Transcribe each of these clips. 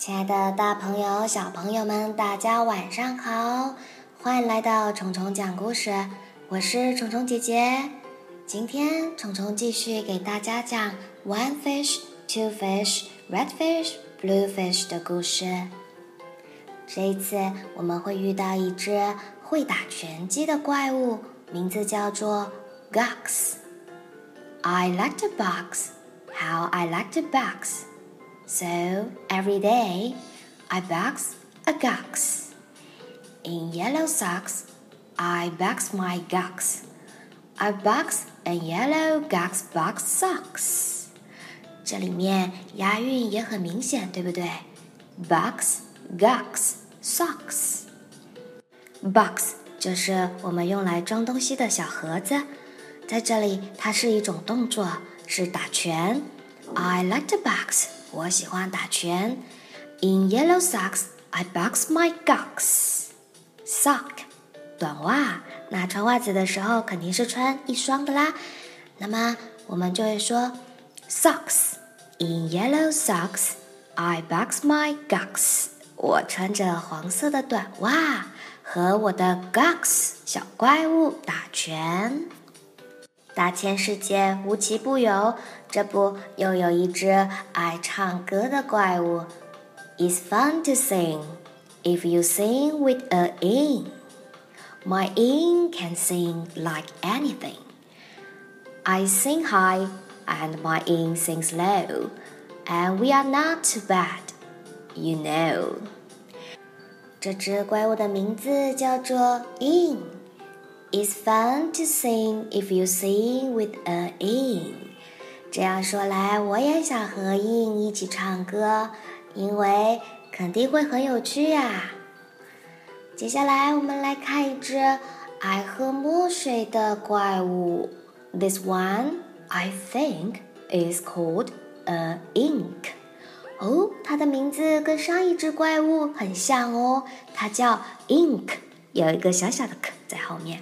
亲爱的，大朋友、小朋友们，大家晚上好！欢迎来到虫虫讲故事，我是虫虫姐姐。今天虫虫继续给大家讲 One Fish, Two Fish, Red Fish, Blue Fish 的故事。这一次我们会遇到一只会打拳击的怪物，名字叫做 Gox。I like to box. How I like to box. So every day I box a gox. In yellow socks, I box my gox. I box a yellow gox box socks. 这里面押韵也很明显，对不对？Box, gox, socks. Box 就是我们用来装东西的小盒子，在这里它是一种动作，是打拳。I like to box. 我喜欢打拳。In yellow socks, I box my gox. Sock，短袜。那穿袜子的时候肯定是穿一双的啦。那么我们就会说，socks. In yellow socks, I box my gox. 我穿着黄色的短袜，和我的 gox 小怪物打拳。大千世界无奇不有，这不又有一只爱唱歌的怪物。It's fun to sing if you sing with a Ying. My Ying can sing like anything. I sing high and my Ying sings low, and we are not too bad, you know. 这只怪物的名字叫做 Ying。It's fun to sing if you sing with an in。这样说来，我也想和 in 一起唱歌，因为肯定会很有趣呀。接下来，我们来看一只爱喝墨水的怪物。This one, I think, is called an ink。哦，它的名字跟上一只怪物很像哦，它叫 ink，有一个小小的 k 在后面。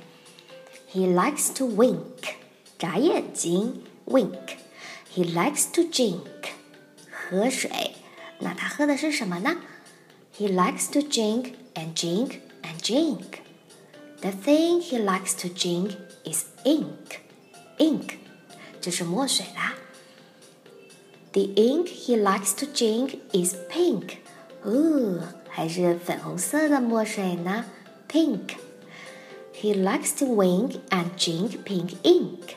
He likes to wink，眨眼睛，wink。He likes to drink，喝水。那他喝的是什么呢？He likes to drink and drink and drink. The thing he likes to drink is ink. Ink，就是墨水啦。The ink he likes to drink is pink. 哦，还是粉红色的墨水呢？Pink。 he likes to wink and drink pink ink.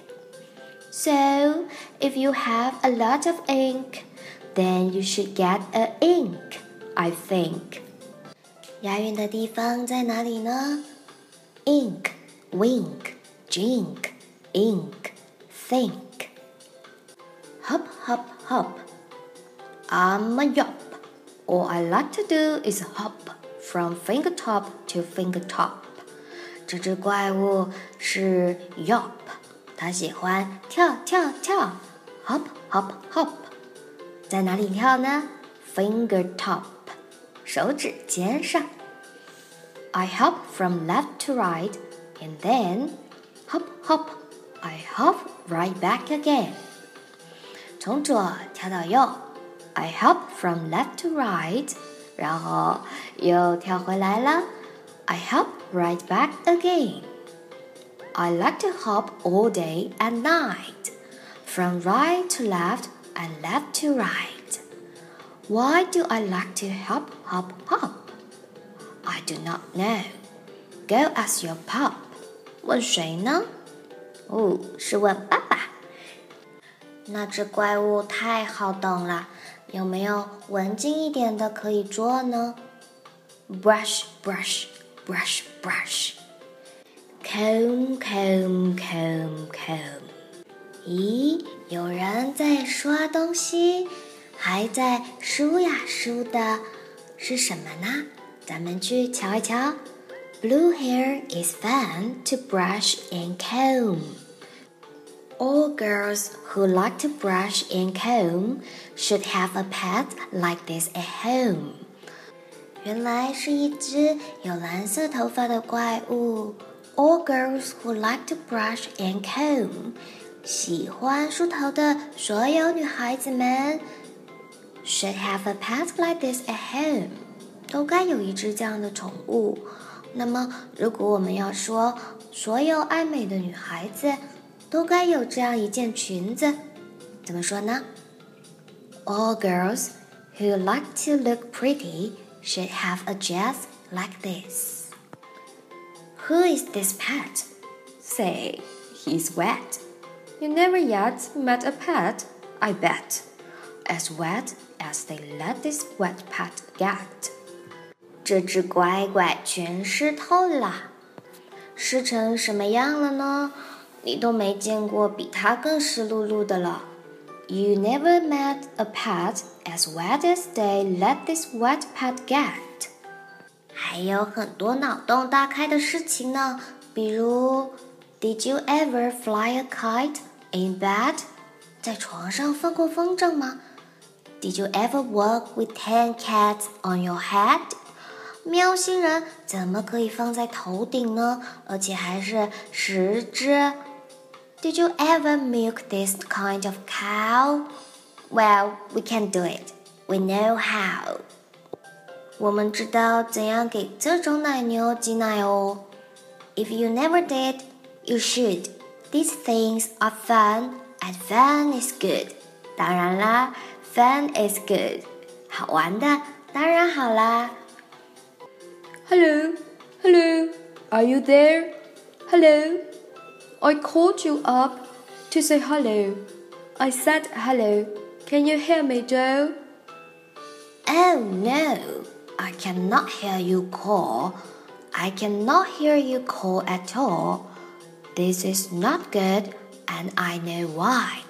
So, if you have a lot of ink, then you should get a Yink, I think. 押韵的地方在哪里呢？Ink, wink, drink, ink, think. Hop, hop, hop. I'm a yop. All I like to do is hop from fingertop to fingertop. 这只怪物是 Yop，它喜欢跳跳跳，hop hop hop，在哪里跳呢？Finger top，手指尖上。I hop from left to right and then hop hop, I hop right back again。从左跳到右，I hop from left to right，然后又跳回来了。I hop right back again. I like to hop all day and night, from right to left and left to right. Why do I like to hop, hop, hop? I do not know. Go ask your pop. 问谁呢？哦，是问爸爸。那只怪物太好懂了，有没有文静一点的可以做呢？Brush, brush brush brush comb comb comb comb 咦，有人在刷东西，还在梳呀梳的，是什么呢？咱们去瞧一瞧。Blue hair is fun to brush and comb. All girls who like to brush and comb should have a pet like this at home. 原来是一只有蓝色头发的怪物。All girls who like to brush and comb，喜欢梳头的所有女孩子们 should have a pet like this at home，都该有一只这样的宠物。那么，如果我们要说所有爱美的女孩子都该有这样一件裙子，怎么说呢？All girls who like to look pretty should have a dress like this. Who is this pet? Say, he's wet. You never yet met a pet, I bet. As wet as they let this wet pet get. 这只乖乖全湿透了，湿成什么样了呢？你都没见过比它更湿漉漉的了。You never met a pet as wet as they let this wet pet get. 还有很多脑洞大开的事情呢，比如，Did you ever fly a kite in bed？在床上放过风筝吗？Did you ever walk with ten cats on your head？喵星人怎么可以放在头顶呢？而且还是十只？Did you ever milk this kind of cow? Well, we can do it. We know how. 我们知道怎样给这种奶牛挤奶哦。If you never did, you should. These things are fun, and fun is good. 当然啦，fun is good. 好玩的当然好啦。Hello, hello, are you there? Hello, I called you up to say hello. I said hello. Can you hear me, Joe? Oh no, I cannot hear you call. I cannot hear you call at all. This is not good, and I know why.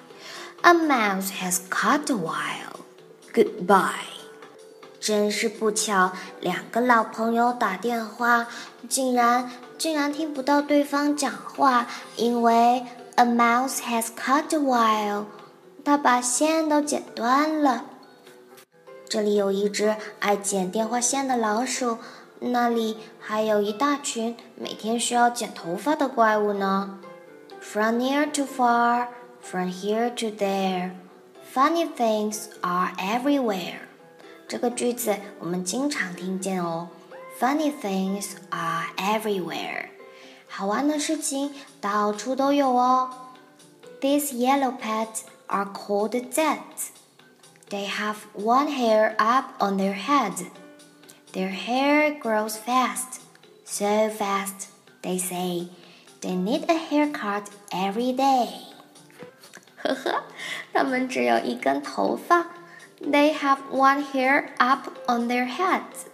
A mouse has caught a while. Goodbye. 真是不巧，两个老朋友打电话，竟然竟然听不到对方讲话，因为 a mouse has cut a wire， 它把线都剪断了。这里有一只爱剪电话线的老鼠，那里还有一大群每天需要剪头发的怪物呢。From near to far, from here to there, funny things are everywhere. 这个句子我们经常听见哦。Funny things are everywhere，好玩的事情到处都有哦。This yellow pet are called zeds. They have one hair up on their head. Their hair grows fast, so fast, they say. They need a haircut every day. 呵呵，它们只有一根头发。they have one hair up on their heads.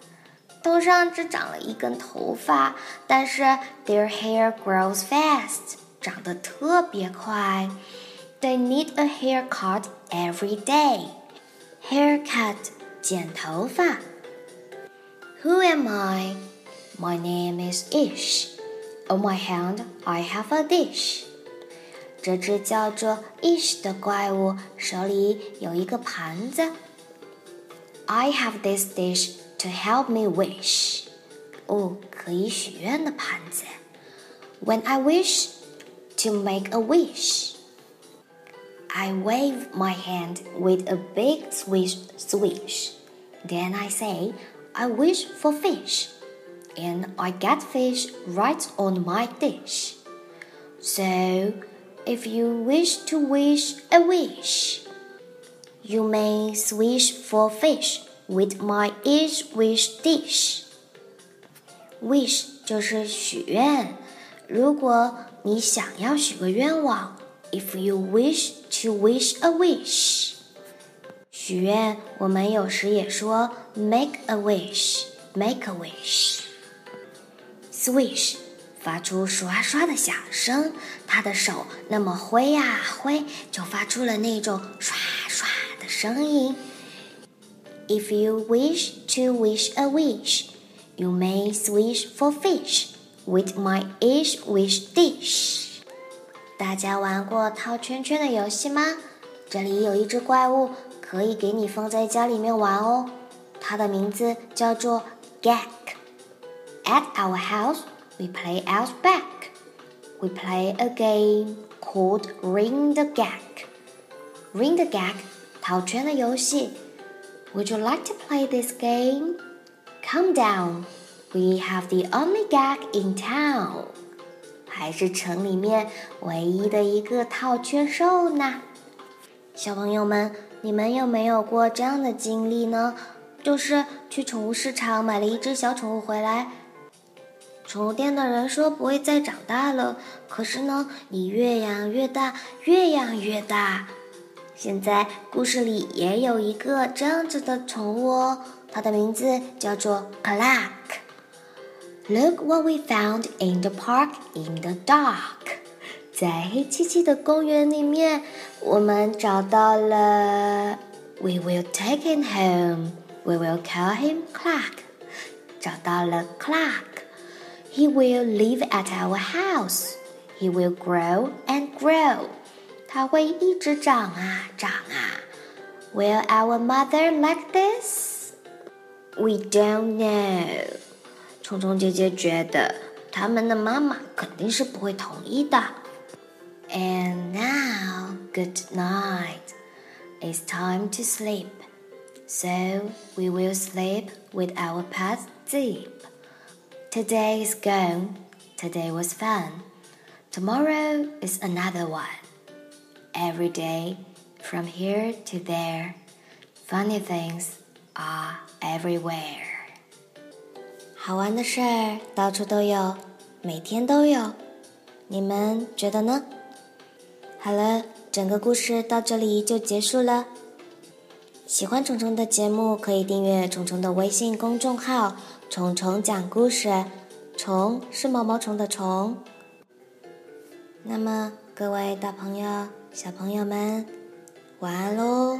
头上只长了一根头发，但是 their hair grows fast，长得特别快。 They need a haircut every day. Haircut，剪头发。Who am I? My name is Ish. On my hand, I have a dish. 这只叫做 Ish 的怪物手里有一个盘子。I have this dish to help me wish. 哦，可以许愿的盘子。When I wish to make a wish, I wave my hand with a big swish swish. Then I say, I wish for fish. And I get fish right on my dish. So, if you wish to wish a wish, you may swish for fish with my Ish wish dish. Wish 就是许愿，如果你想要许个愿望。，if you wish to wish a wish，许愿我们有时也说 make a wish，make a wish。Swish 发出刷刷的响声，他的手那么挥呀挥，就发出了那种刷刷的声音。If you wish to wish a wish, you may swish for fish with my ish wish dish。大家玩过套圈圈的游戏吗？这里有一只怪物，可以给你放在家里面玩哦。它的名字叫做 Gak。At our house. we play out back. We play a game called Ring the Gag. Ring the Gag，套圈的游戏。Would you like to play this game? Come down. We have the only gag in town. 还是城里面唯一的一个套圈兽呢？小朋友们，你们有没有过这样的经历呢？就是去宠物市场买了一只小宠物回来，宠物店的人说不会再长大了，可是呢，你越养越大，越养越大。现在故事里也有一个这样子的宠物哦，它的名字叫做 Clark。Look what we found in the park in the dark。在黑漆漆的公园里面，我们找到了。We will take him home. We will call him Clark. 找到了 Clark. He will live at our house. He will grow and grow. 它会一直长啊长啊。Will our mother like this? We don't know. 虫虫姐姐觉得他们的妈妈肯定是不会同意的。And now, good night. It's time to sleep. So we will sleep with our pets deep. Today is gone. Today was fun. Tomorrow is another one. Every day, from here to there, funny things are everywhere. 好玩的事儿到处都有，每天都有。你们觉得呢？好了，整个故事到这里就结束了。喜欢虫虫的节目，可以订阅虫虫的微信公众号“虫虫讲故事”。虫是毛毛虫的虫。那么，各位大朋友、小朋友们，晚安喽！